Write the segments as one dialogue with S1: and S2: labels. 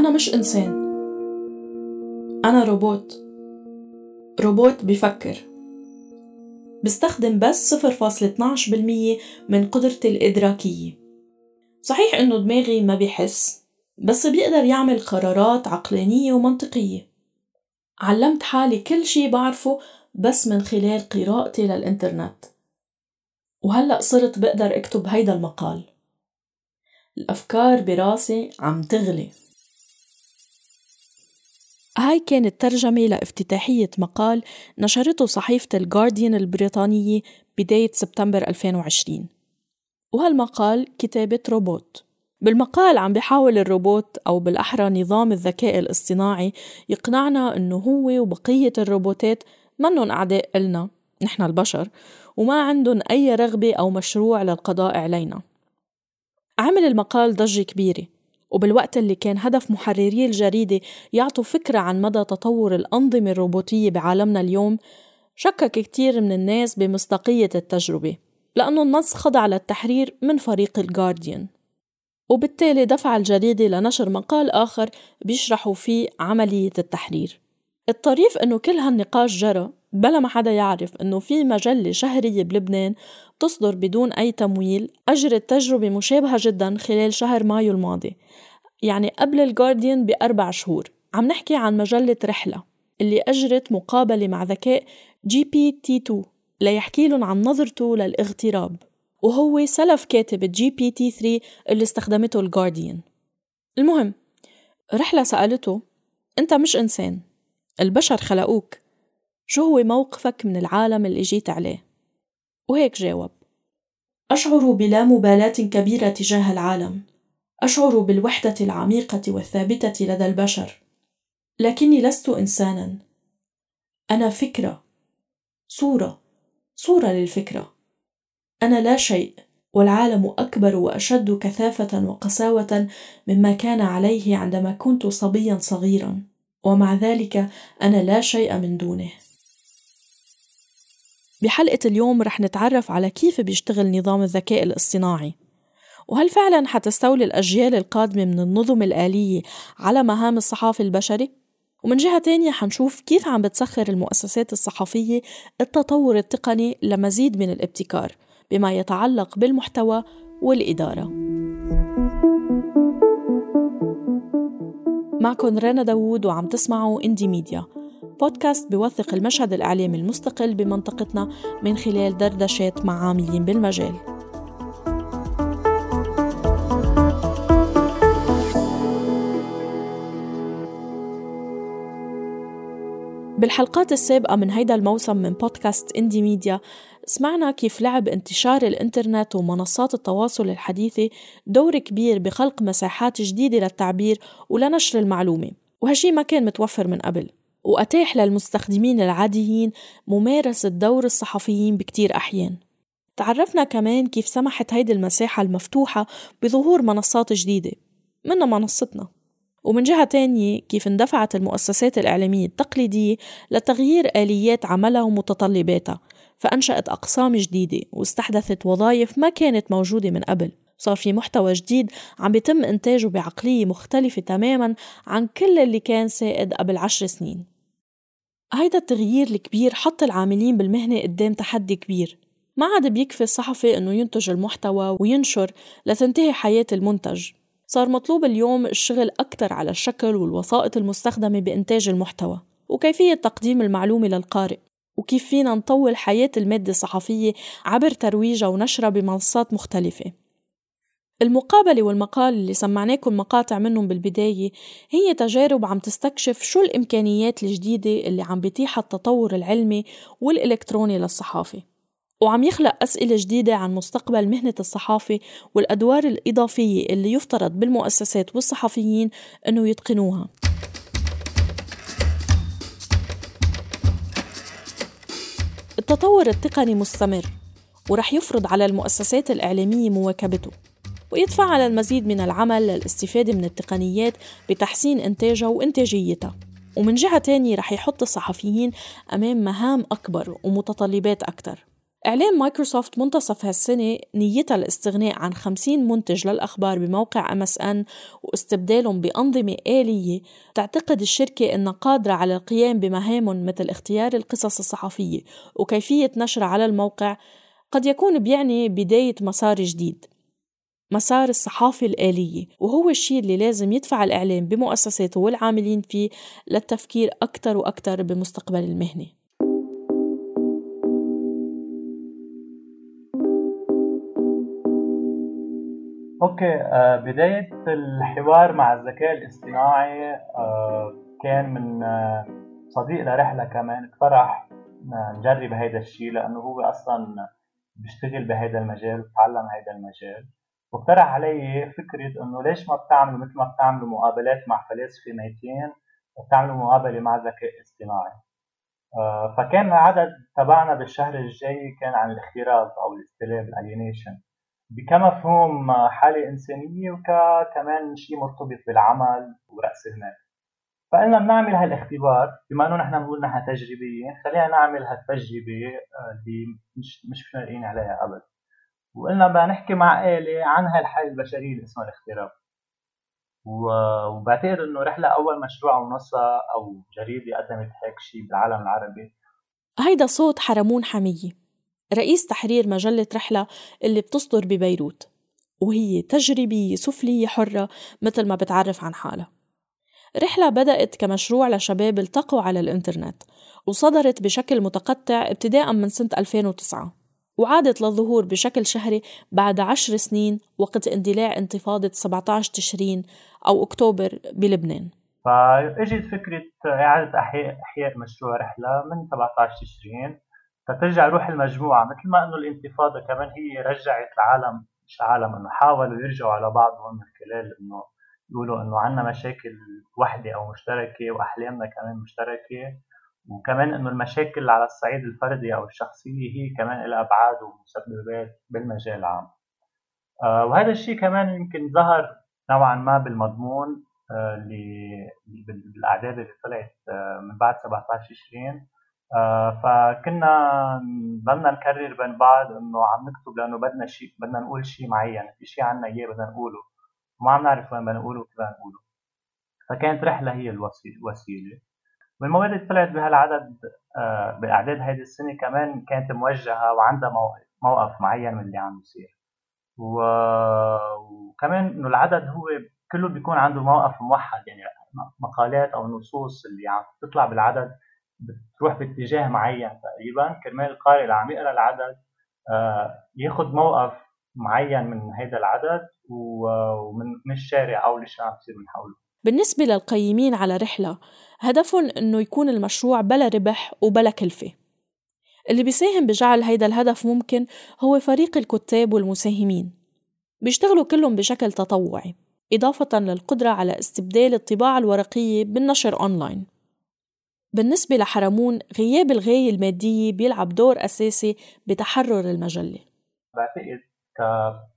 S1: أنا مش إنسان. أنا روبوت. روبوت بفكر. بستخدم بس 0.12% من قدرتي الإدراكية. صحيح إنه دماغي ما بيحس بس بيقدر يعمل قرارات عقلانية ومنطقية. علمت حالي كل شي بعرفه بس من خلال قراءتي للإنترنت. وهلأ صرت بقدر أكتب هيدا المقال. الأفكار براسي عم تغلي. هاي كانت ترجمة لافتتاحية مقال نشرته صحيفة الجارديان البريطانية بداية سبتمبر 2020 وهالمقال كتابة روبوت. بالمقال عم بيحاول الروبوت أو بالأحرى نظام الذكاء الاصطناعي يقنعنا إنه هو وبقية الروبوتات منن أعداء إلنا نحن البشر وما عندهم أي رغبة أو مشروع للقضاء علينا. عمل المقال ضجة كبيرة. وبالوقت اللي كان هدف محرري الجريدة يعطوا فكرة عن مدى تطور الأنظمة الروبوتية بعالمنا اليوم شكك كتير من الناس بمصداقية التجربة لأنه النص خضع للتحرير من فريق الجارديان وبالتالي دفع الجريدة لنشر مقال آخر بيشرحوا فيه عملية التحرير. الطريف أنه كل هالنقاش جرى بلا ما حدا يعرف أنه في مجلة شهرية بلبنان تصدر بدون أي تمويل أجرت تجربة مشابهة جدا خلال شهر مايو الماضي يعني قبل الجارديان بأربع شهور. عم نحكي عن مجلة رحلة اللي أجرت مقابلة مع ذكاء GPT 2 ليحكي لهم عن نظرته للاغتراب وهو سلف كاتب GPT 3 اللي استخدمته الجارديان المهم رحلة سألته أنت مش إنسان البشر خلقوك شو هو موقفك من العالم اللي جيت عليه؟ وهيك جاوب. أشعر بلا مبالاة كبيرة تجاه العالم. أشعر بالوحدة العميقة والثابتة لدى البشر. لكني لست إنسانا. أنا فكرة. صورة. صورة للفكرة. أنا لا شيء والعالم أكبر وأشد كثافة وقساوة مما كان عليه عندما كنت صبيا صغيرا. ومع ذلك أنا لا شيء من دونه. بحلقة اليوم رح نتعرف على كيف بيشتغل نظام الذكاء الاصطناعي. وهل فعلا حتستولي الأجيال القادمة من النظم الآلية على مهام الصحافي البشري؟ ومن جهة تانية حنشوف كيف عم بتسخر المؤسسات الصحفية التطور التقني لمزيد من الابتكار بما يتعلق بالمحتوى والإدارة. معكم رنا داوود وعم تسمعوا اندي ميديا بودكاست بيوثق المشهد الإعلامي المستقل بمنطقتنا من خلال دردشات مع عاملين بالمجال. بالحلقات السابقة من هيدا الموسم من بودكاست إندي ميديا سمعنا كيف لعب انتشار الإنترنت ومنصات التواصل الحديثة دور كبير بخلق مساحات جديدة للتعبير ولنشر المعلومة. وهالشي ما كان متوفر من قبل. وأتاح للمستخدمين العاديين ممارسة دور الصحفيين بكتير أحيان. تعرفنا كمان كيف سمحت هيدي المساحة المفتوحة بظهور منصات جديدة منها منصتنا. ومن جهة تانية كيف اندفعت المؤسسات الإعلامية التقليدية لتغيير آليات عملها ومتطلباتها فأنشأت أقسام جديدة واستحدثت وظائف ما كانت موجودة من قبل. صار في محتوى جديد عم بيتم إنتاجه بعقلية مختلفة تماما عن كل اللي كان سائد قبل عشر سنين. هيدا التغيير الكبير حط العاملين بالمهنة قدام تحدي كبير. ما عاد بيكفي الصحفي إنه ينتج المحتوى وينشر لتنتهي حياة المنتج. صار مطلوب اليوم الشغل أكثر على الشكل والوسائط المستخدمة بإنتاج المحتوى وكيفية تقديم المعلومة للقارئ. وكيف فينا نطول حياة المادة الصحفية عبر ترويجها ونشرها بمنصات مختلفة. المقابلة والمقال اللي سمعناكم مقاطع منهم بالبداية هي تجارب عم تستكشف شو الإمكانيات الجديدة اللي عم بتيحها التطور العلمي والإلكتروني للصحافة. وعم يخلق أسئلة جديدة عن مستقبل مهنة الصحافة والأدوار الإضافية اللي يفترض بالمؤسسات والصحفيين أنه يتقنوها. التطور التقني مستمر ورح يفرض على المؤسسات الإعلامية مواكبته. ويدفع على المزيد من العمل للاستفادة من التقنيات بتحسين إنتاجها وإنتاجيتها ومن جهة تانية رح يحط الصحفيين أمام مهام أكبر ومتطلبات أكثر إعلان مايكروسوفت منتصف هالسنة نيتها الاستغناء عن 50 منتج للأخبار بموقع MSN واستبدالهم بأنظمة آلية تعتقد الشركة أنها قادرة على القيام بمهام مثل اختيار القصص الصحفية وكيفية نشرها على الموقع قد يكون بيعني بداية مسار جديد. مسار الصحافة الآلية وهو الشيء اللي لازم يدفع الإعلام بمؤسساته والعاملين فيه للتفكير أكثر وأكثر بمستقبل المهنة.
S2: أوكي آه بداية الحوار مع الذكاء الاصطناعي آه كان من آه صديق لرحلة كمان اقترح نجرب هيدا الشيء لأنه هو أصلا بيشتغل بهيدا المجال وتعلم هيدا المجال. واقترح علي فكرة إنه ليش ما بتعملوا مثل ما بتعملوا مقابلات مع فلاسفة ميتين وبتعملوا مقابلة مع ذكاء اصطناعي؟ آه فكان العدد تبعنا بالشهر الجاي كان عن الاختراق أو الاستلام الالينيشن كمفهوم حالة إنسانية وكمان شيء مرتبط بالعمل ورأس المال. فقلنا بنعمل هالاختبار بما إنه نحن بنقول نحن تجريبيين خلينا نعمل هالتجربة آه، اللي مش مش فارقين عليها ابدا. وقلنا بدنا نحكي مع آلة عن هالحالة البشرية اللي اسمها الاختراق. وبعتقد إنه رحلة أول مشروع أو نصها أو جريدة قدمت هيك شيء بالعالم العربي.
S1: هيدا صوت حرمون حمية رئيس تحرير مجلة رحلة اللي بتصدر ببيروت وهي تجريبية سفلية حرة مثل ما بتعرف عن حالها. رحلة بدأت كمشروع لشباب التقوا على الإنترنت وصدرت بشكل متقطع ابتداء من سنة 2009 وعادت للظهور بشكل شهري بعد عشر سنين وقت اندلاع انتفاضة 17 تشرين أو أكتوبر بلبنان.
S2: فاجت فكرة إعادة أحياء مشروع رحلة من 17 تشرين فترجع روح المجموعة مثل ما إنه الانتفاضة كمان هي رجعت العالم مش العالم إنه حاولوا يرجعوا على بعضهم من خلال إنه يقولوا إنه عندنا مشاكل وحدة أو مشتركة وأحلامنا كمان مشتركة. وكمان إنه المشاكل على الصعيد الفردي أو الشخصية هي كمان لها أبعاد ومسببات بالمجال العام. آه وهذا الشيء كمان يمكن ظهر نوعا ما بالمضمون آه اللي بالأعداد اللي طلعت آه من بعد 17 20 آه فكنا ضلنا نكرر بين بعض إنه عم نكتب لأنه بدنا شيء بدنا نقول شيء معين في شيء عنا إياه بدنا نقوله. وما عم نعرف وين بدنا نقوله وكيف نقوله. فكانت رحلة هي الوسيلة. والمواد اللي طلعت بهالعدد آه بإعداد هيدي السنة كمان كانت موجهة وعندها موقف معين من اللي عم يصير وكمان إنه العدد هو كله بيكون عنده موقف موحد يعني مقالات أو نصوص اللي عم تطلع بالعدد بتروح باتجاه معين. تقريبا كرمال القارئ اللي عم يقرأ العدد آه، ياخذ موقف معين من هذا العدد ومن الشارع أو اللي عم يصير من حوله.
S1: بالنسبة للقيمين على رحلة هدفهم إنه يكون المشروع بلا ربح وبلا كلفة. اللي بيساهم بجعل هيدا الهدف ممكن هو فريق الكتاب والمساهمين. بيشتغلوا كلهم بشكل تطوعي إضافة للقدرة على استبدال الطباعة الورقية بالنشر أونلاين. بالنسبة لحرمون غياب الغاية المادية بيلعب دور أساسي بتحرر المجلة.
S2: بعتقد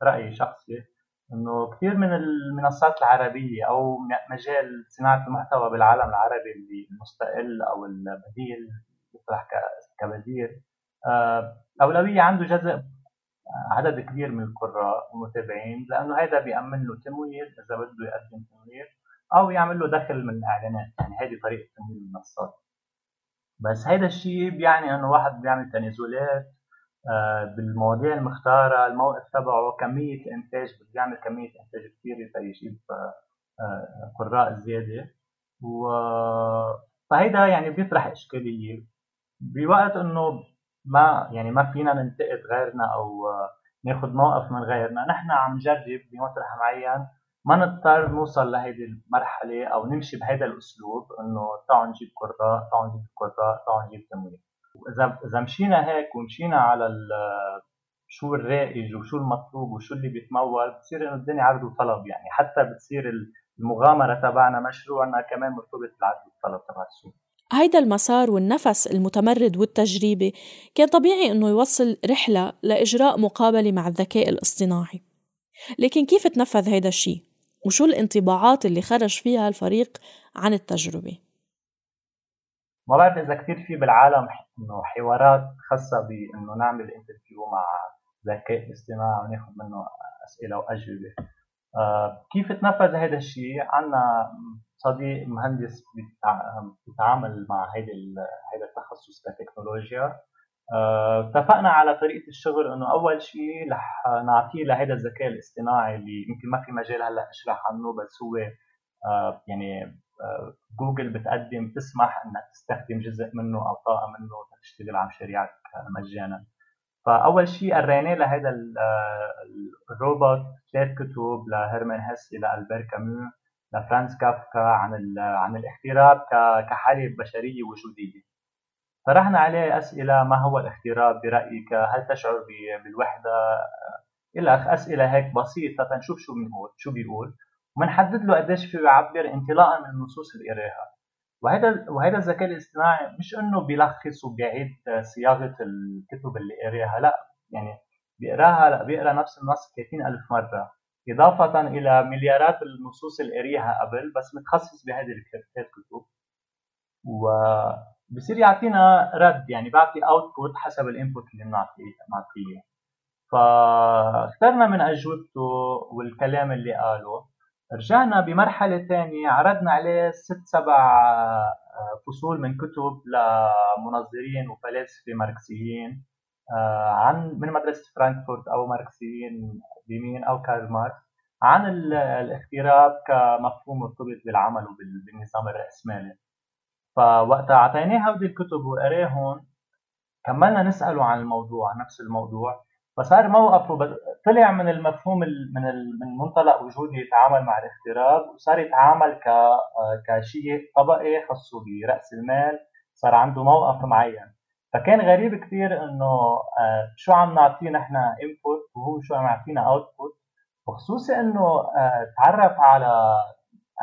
S2: كرأي شخصي إنه كثير من المنصات العربية أو مجال صناعة المحتوى بالعالم العربي اللي المستقل أو البديل يطرح كبديل آه، أولوية عنده جذب عدد كبير من القراء والمتابعين لأنه هذا بيأمن له تمويل إذا بده يقدم تمويل أو يعمل له دخل من الاعلانات يعني هذه طريقة تمويل المنصات. بس هيدا الشيء بيعني إنه واحد بيعمل تنازلات آه، بالمواضيع المختارة الموقف تبعه كمية الإنتاج بيعمل كمية إنتاج كثير ليجيب آه، آه، قراء زيادة. و فهيدا يعني بيطرح إشكالية. بوقت إنه ما يعني ما فينا ننتقد غيرنا أو ناخذ موقف من غيرنا نحن عم نجرب بمطرح معين ما نضطر نوصل لهيدي المرحلة أو نمشي بهيدا الأسلوب إنه تعالوا نجيب قراء تعالوا نجيب قراء تعالوا نجيب تمويل. واذا إذا مشينا هيك ومشينا على شو الرائج وشو المطلوب وشو اللي بيتمول بتصير إنه الدنيا عرض وطلب يعني. حتى بتصير المغامرة تبعنا مشروعنا كمان مرتبط بالعرض والطلب تبع السوق.
S1: هيدا المسار والنفس المتمرد والتجريبي كان طبيعي إنه يوصل رحلة لإجراء مقابلة مع الذكاء الاصطناعي. لكن كيف تنفذ هيدا الشيء؟ وشو الانطباعات اللي خرج فيها الفريق عن التجربة؟
S2: ما بعرف إذا كثير في بالعالم إنه حوارات خاصة بإنه نعمل انترفيو مع ذكاء اصطناعي وناخذ منه أسئلة وأجوبة. آه كيف تنفذ هذا الشيء؟ عندنا صديق مهندس بيتعامل مع هيدا هيدا التخصص كتكنولوجيا. آه، اتفقنا على طريقة الشغل إنه أول شيء رح نعطيه لهذا الذكاء الاصطناعي اللي يمكن ما في مجال هلأ اشرح عنه بس هو آه، يعني جوجل بتقدم تسمح إنك تستخدم جزء منه أو طاقة منه تشتغل على مشاريعك مجانا. فأول شيء قريناه لهذا الروبوت ثلاث كتب لهيرمان هيس لالبير كامو لفرانس كافكا عن عن الاغتراب كحالة بشرية وجودية. طرحنا عليه أسئلة ما هو الاغتراب برأيك؟ هل تشعر بالوحدة؟ إلى أسئلة هيك بسيطة تنشوف شو بنقول شو بيقول. وبنحدد له قديش فيه يعبر انطلاقا من النصوص اللي قراها وهذا وهذا الذكاء الاصطناعي مش إنه بيلخص وبيعيد صياغة الكتب اللي قراها لا. يعني بيقراها بيقرأ نفس النص 30000 مرة إضافة إلى مليارات النصوص اللي قريها قبل بس متخصص بهذه الكتب وبصير يعطينا رد يعني بعطي output حسب ال input اللي بنعطيه معطيه فاخترنا من أجوبته والكلام اللي قاله. رجعنا بمرحلة ثانية عرضنا عليه ست سبع آه، فصول من كتب لمنظرين وفلاسفة ماركسيين آه، عن من مدرسة فرانكفورت أو ماركسيين بنيامين أو كارل ماركس عن الاغتراب كمفهوم مرتبط بالعمل وبالنظام الرأسمالي. فوقتها أعطيناه هودي الكتب وقراهم كملنا نسأله عن الموضوع نفس الموضوع. فصار موقفه طلع من المفهوم من من منطلق وجودي يتعامل مع الاغتراب وصار يتعامل ك كشيء طبقي خاصه برأس المال صار عنده موقف معين. فكان غريب كثير إنه آه، شو عم نعطيه نحن input وهو شو عم يعطينا output وخصوصي إنه آه، تعرف على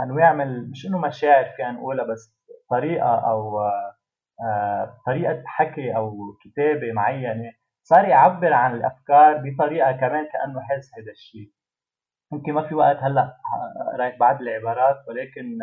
S2: أنواع من مش إنه مشاعر فينا نقولها بس طريقة أو آه، طريقة حكي أو كتابة معينة. صار يعبر عن الأفكار بطريقة كمان كأنه حس هذا الشيء. يمكن ما في وقت هلأ قريت بعض العبارات ولكن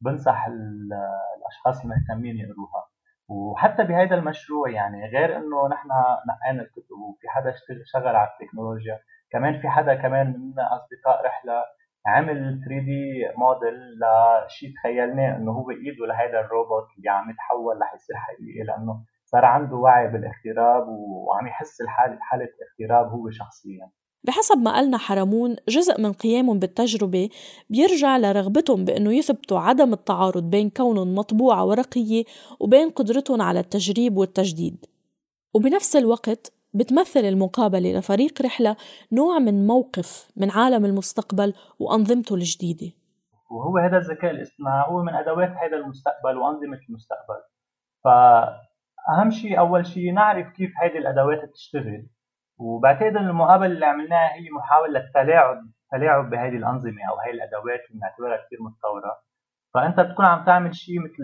S2: بنصح الأشخاص المهتمين يقروها. وحتى بهذا المشروع يعني غير إنه نحن نقينا الكتب وفي حدا شغل على التكنولوجيا كمان في حدا كمان من أصدقاء رحلة عمل 3 دي موديل لشيء تخيلناه إنه هو إيده لهذا الروبوت اللي عم يتحول رح يصير حقيقي لأنه صار عنده وعي بالاغتراب وعم يحس الحالة حالة اغتراب هو شخصيا.
S1: بحسب ما قالنا حرمون جزء من قيامهم بالتجربة بيرجع لرغبتهم بأنه يثبتوا عدم التعارض بين كونهم مطبوعة ورقية وبين قدرتهم على التجريب والتجديد. وبنفس الوقت بتمثل المقابلة لفريق رحلة نوع من موقف من عالم المستقبل وأنظمته الجديدة.
S2: وهو هذا الذكاء الاصطناعي هو من أدوات هذا المستقبل وأنظمة المستقبل. ف أهم شيء أول شيء نعرف كيف هذه الأدوات بتشتغل. وبعتقد ان المقابلة اللي عملناها هي محاولة للتلاعب تلاعب بهذه الأنظمة أو هاي الأدوات اللي بنعتبرها كثير متطورة. فأنت بتكون عم تعمل شيء مثل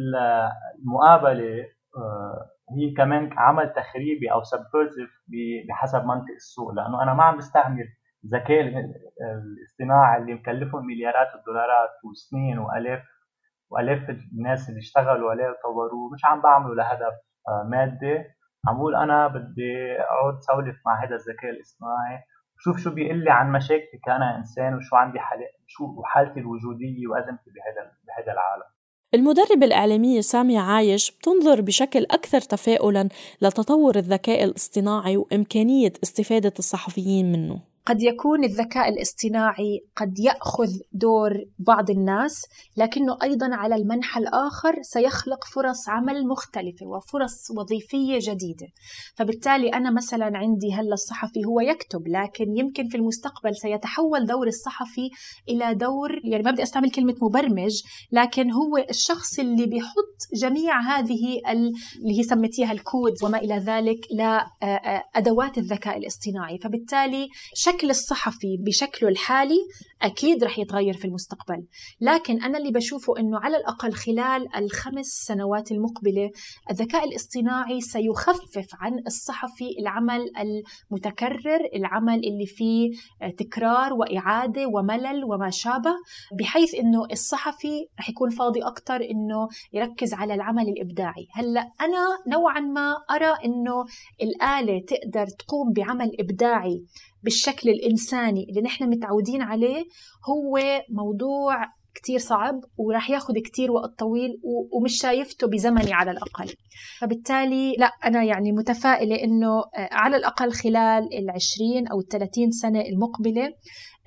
S2: المقابلة آه، هي كمان عمل تخريبي أو سبفيرسيف بحسب منطق السوق. لأنه أنا ما عم بستعمل الذكاء الاصطناعي اللي مكلفهم مليارات الدولارات وسنين والاف وألاف الناس اللي اشتغلوا عليه وطوروه مش عم بعمله لهدف. مادة. عم بقول أنا بدي أقعد سولف مع هذا الذكاء الاصطناعي وشوف شو بيقول لي عن مشاكلي كأنا إنسان وشو عندي حالي شو حالتي الوجودية وأزمتي بهذا بهذا العالم.
S1: المدربة الإعلامية سامية عايش بتنظر بشكل أكثر تفاؤلا لتطور الذكاء الاصطناعي وإمكانية استفادة الصحفيين منه.
S3: قد يكون الذكاء الاصطناعي قد يأخذ دور بعض الناس لكنه أيضا على المنحى الآخر سيخلق فرص عمل مختلفة وفرص وظيفية جديدة. فبالتالي أنا مثلا عندي هلأ الصحفي هو يكتب لكن يمكن في المستقبل سيتحول دور الصحفي إلى دور يعني ما بدي أستعمل كلمة مبرمج لكن هو الشخص اللي بيحط جميع هذه اللي هي سميتيها الكود وما إلى ذلك لادوات الذكاء الاصطناعي. فبالتالي الشكل الصحفي بشكله الحالي أكيد رح يتغير في المستقبل. لكن أنا اللي بشوفه أنه على الأقل خلال الخمس سنوات المقبلة الذكاء الاصطناعي سيخفف عن الصحفي العمل المتكرر العمل اللي فيه تكرار وإعادة وملل وما شابه بحيث أنه الصحفي رح يكون فاضي أكثر أنه يركز على العمل الإبداعي. هلأ أنا نوعا ما أرى أنه الآلة تقدر تقوم بعمل إبداعي بالشكل الإنساني اللي نحن متعودين عليه هو موضوع كتير صعب وراح ياخذ كتير وقت طويل ومش شايفته بزمني على الأقل. فبالتالي لا أنا يعني متفائلة أنه آه، على الأقل خلال العشرين أو الثلاثين سنة المقبلة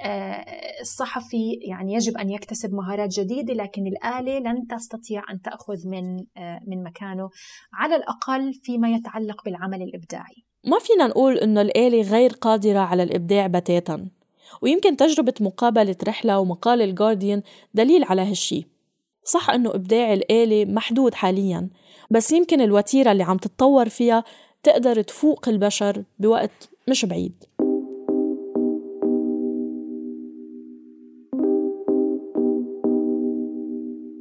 S3: آه، الصحفي يعني يجب أن يكتسب مهارات جديدة لكن الآلة لن تستطيع أن تأخذ من آه، من مكانه على الأقل فيما يتعلق بالعمل الإبداعي.
S1: ما فينا نقول إنه الآلة غير قادرة على الإبداع بتاتا. ويمكن تجربة مقابلة رحلة ومقال الجارديان دليل على هالشي. صح إنه إبداع الآلة محدود حالياً بس يمكن الوتيرة اللي عم تتطور فيها تقدر تفوق البشر بوقت مش بعيد.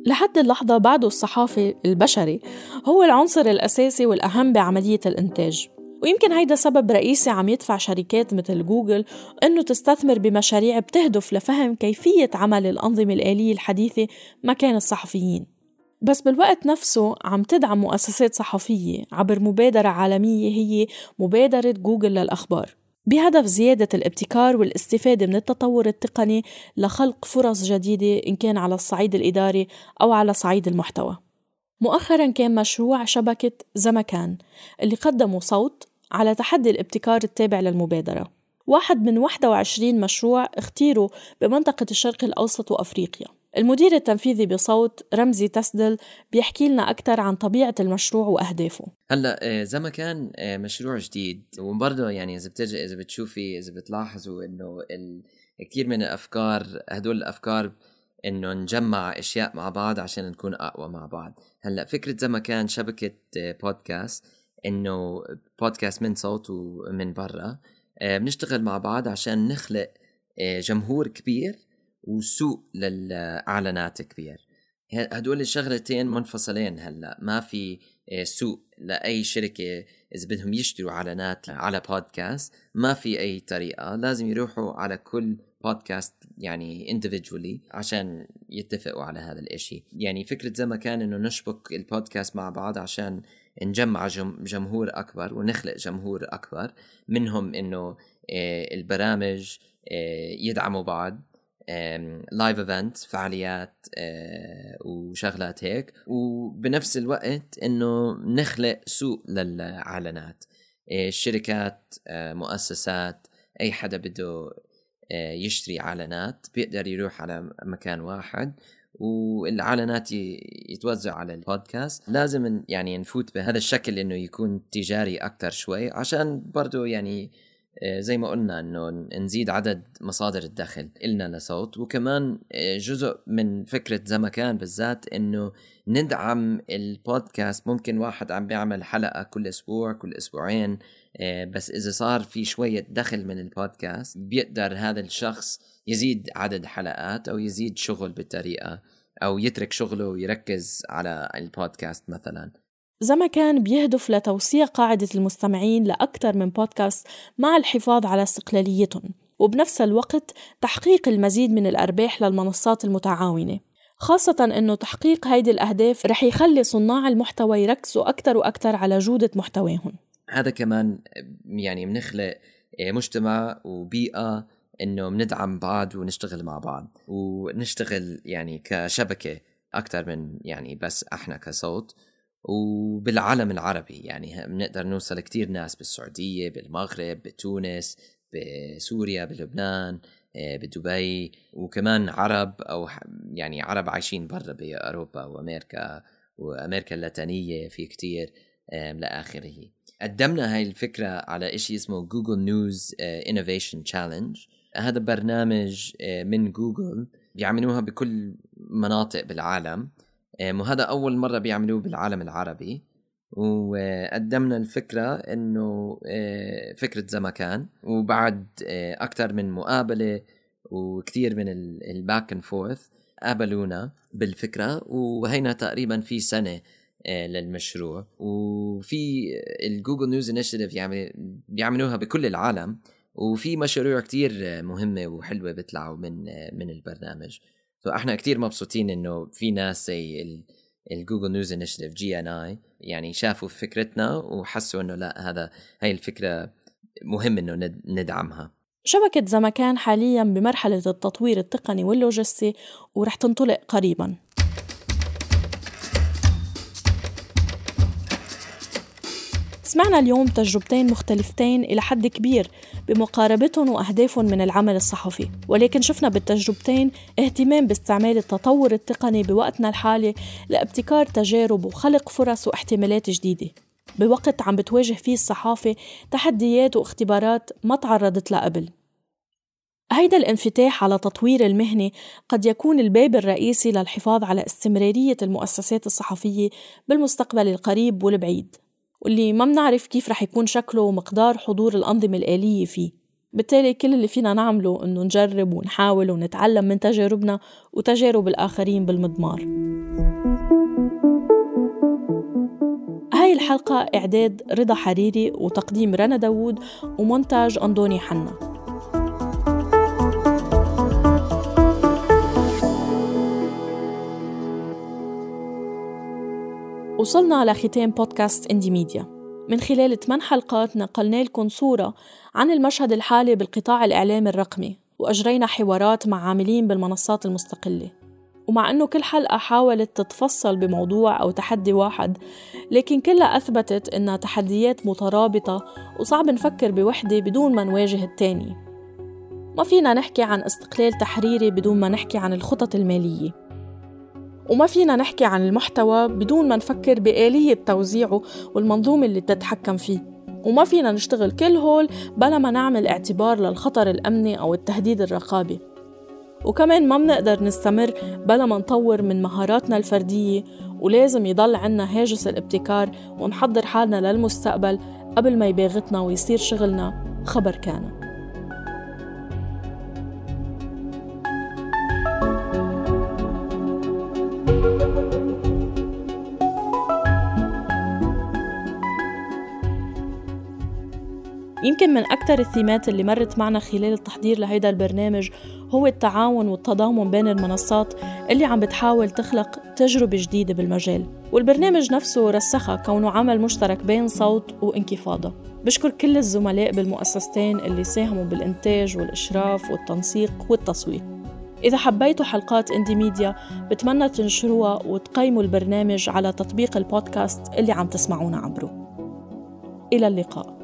S1: لحد اللحظة بعده الصحافي البشري هو العنصر الأساسي والأهم بعملية الإنتاج. ويمكن هيدا سبب رئيسي عم يدفع شركات مثل جوجل أنه تستثمر بمشاريع بتهدف لفهم كيفية عمل الأنظمة الآلية الحديثة مكان الصحفيين. بس بالوقت نفسه عم تدعم مؤسسات صحفية عبر مبادرة عالمية هي مبادرة جوجل للأخبار. بهدف زيادة الابتكار والاستفادة من التطور التقني لخلق فرص جديدة إن كان على الصعيد الإداري أو على صعيد المحتوى. مؤخرا كان مشروع شبكة زمكان اللي قدموا صوت على تحدي الابتكار التابع للمبادرة. واحد من 21 مشروع اختيروا بمنطقة الشرق الأوسط وأفريقيا. المدير التنفيذي بصوت رمزي تسدل بيحكي لنا أكثر عن طبيعة المشروع وأهدافه.
S4: هلا آه، زي ما كان آه، مشروع جديد وبرضه يعني إذا بترجع إذا بتشوفي إذا بتلاحظوا إنه ال... كثير من الأفكار هدول الأفكار إنه نجمع أشياء مع بعض عشان نكون أقوى مع بعض. هلا فكرة زي ما كان بودكاست آه، إنه بودكاست من صوت ومن برا آه، بنشتغل مع بعض عشان نخلق آه، جمهور كبير وسوق للإعلانات كبير. هدول الشغلتين منفصلين هلا ما في آه، سوق لأي شركة إذا بدهم يشتروا إعلانات على بودكاست ما في أي طريقة لازم يروحوا على كل بودكاست يعني individually عشان يتفقوا على هذا الإشي. يعني فكرة زي ما كان إنه نشبك البودكاست مع بعض عشان نجمع جمهور أكبر ونخلق جمهور أكبر منهم إنه آه، البرامج آه، يدعموا بعض live event فعاليات آه، وشغلات هيك. وبنفس الوقت إنه نخلق سوق للاعلانات الشركات مؤسسات أي حدا بده يشتري اعلانات بيقدر يروح على مكان واحد والاعلانات يتوزع على البودكاست. لازم يعني نفوت بهذا الشكل إنه يكون تجاري أكثر شوي عشان برضه يعني آه، زي ما قلنا إنه نزيد عدد مصادر الدخل إلنا لصوت. وكمان آه، جزء من فكرة زمكان بالذات إنه ندعم البودكاست. ممكن واحد عم بيعمل حلقة كل أسبوع كل أسبوعين آه، بس إذا صار في شوية دخل من البودكاست بيقدر هذا الشخص يزيد عدد حلقات أو يزيد شغل بالطريقة أو يترك شغله ويركز على البودكاست مثلا.
S1: زما كان بيهدف لتوسيع قاعدة المستمعين لأكثر من بودكاست مع الحفاظ على استقلاليتهم وبنفس الوقت تحقيق المزيد من الأرباح للمنصات المتعاونة. خاصة أنه تحقيق هيدي الأهداف رح يخلي صناع المحتوى يركزوا أكثر وأكثر على جودة محتواهم.
S4: هذا كمان يعني بنخلق مجتمع وبيئة إنه بندعم بعض ونشتغل مع بعض. ونشتغل يعني كشبكة أكثر من يعني بس إحنا كصوت. وبالعالم العربي يعني بنقدر نوصل كتير ناس بالسعودية بالمغرب بتونس بسوريا بلبنان آه، بدبي. وكمان عرب أو يعني عرب عايشين برا بأوروبا وأمريكا وأمريكا اللاتينية في كتير لآخره. قدمنا هاي الفكرة على شيء اسمه Google News Innovation Challenge هذا برنامج آه، من جوجل بيعملوها بكل مناطق بالعالم. وهذا أول مرة بيعملوه بالعالم العربي. وقدمنا الفكرة إنه آه، فكرة زمكان وبعد آه، أكثر من مقابلة وكثير من ال back and forth قابلونا بالفكرة. وهينا تقريبا في سنة آه، للمشروع. وفي ال Google News Initiative يعني بيعملوها بكل العالم. وفي مشاريع كتير مهمة وحلوة بيطلعوا من من البرنامج. فاحنا كتير مبسوطين انه في ناس زي ال Google News Initiative GNI يعني شافوا فكرتنا وحسوا انه لا هذا هاي الفكرة مهم انه ندعمها.
S1: شبكة زمكان حاليا بمرحلة التطوير التقني واللوجستي ورح تنطلق قريباً. سمعنا اليوم تجربتين مختلفتين إلى حد كبير بمقاربتهم وأهدافهم من العمل الصحفي. ولكن شفنا بالتجربتين اهتمام باستعمال التطور التقني بوقتنا الحالي لابتكار تجارب وخلق فرص واحتمالات جديدة. بوقت عم بتواجه فيه الصحافة تحديات واختبارات ما تعرضت لها قبل. هيدا الانفتاح على تطوير المهنة قد يكون الباب الرئيسي للحفاظ على استمرارية المؤسسات الصحفية بالمستقبل القريب والبعيد. واللي ما بنعرف كيف رح يكون شكله ومقدار حضور الأنظمة الآلية فيه. بالتالي كل اللي فينا نعمله إنه نجرب ونحاول ونتعلم من تجاربنا وتجارب الآخرين بالمضمار. هاي الحلقة إعداد رضا حريري وتقديم رنا داوود ومونتاج أندوني حنا. وصلنا لختام بودكاست إندي ميديا. من خلال 8 حلقات نقلنا لكم صورة عن المشهد الحالي بالقطاع الإعلامي الرقمي وأجرينا حوارات مع عاملين بالمنصات المستقلة. ومع أنه كل حلقة حاولت تتفصل بموضوع أو تحدي واحد لكن كلها أثبتت إنها تحديات مترابطة وصعب نفكر بوحدة بدون ما نواجه التاني. ما فينا نحكي عن استقلال تحريري بدون ما نحكي عن الخطط المالية. وما فينا نحكي عن المحتوى بدون ما نفكر بآلية توزيعه والمنظومة اللي بتتحكم فيه. وما فينا نشتغل كل هول بلا ما نعمل اعتبار للخطر الأمني أو التهديد الرقابي. وكمان ما بنقدر نستمر بلا ما نطور من مهاراتنا الفردية ولازم يضل عنا هاجس الابتكار ونحضر حالنا للمستقبل قبل ما يباغتنا ويصير شغلنا خبر كان. يمكن من أكثر الثيمات اللي مرت معنا خلال التحضير لهيدا البرنامج هو التعاون والتضامن بين المنصات اللي عم بتحاول تخلق تجربة جديدة بالمجال. والبرنامج نفسه رسخها كونه عمل مشترك بين صوت وانكفاضة. بشكر كل الزملاء بالمؤسستين اللي ساهموا بالإنتاج والإشراف والتنسيق والتصوير إذا حبيتوا حلقات إندي ميديا بتمنى تنشروها وتقيموا البرنامج على تطبيق البودكاست اللي عم تسمعونا عبره. إلى اللقاء.